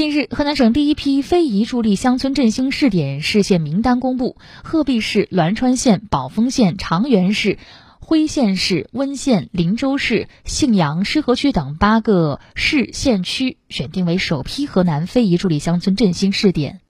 近日，河南省第一批非遗助力乡村振兴试点市县名单公布。鹤壁市、栾川县、宝丰县、长垣市、辉县市、温县、林州市、信阳、浉河区等八个市县区选定为首批河南非遗助力乡村振兴试点。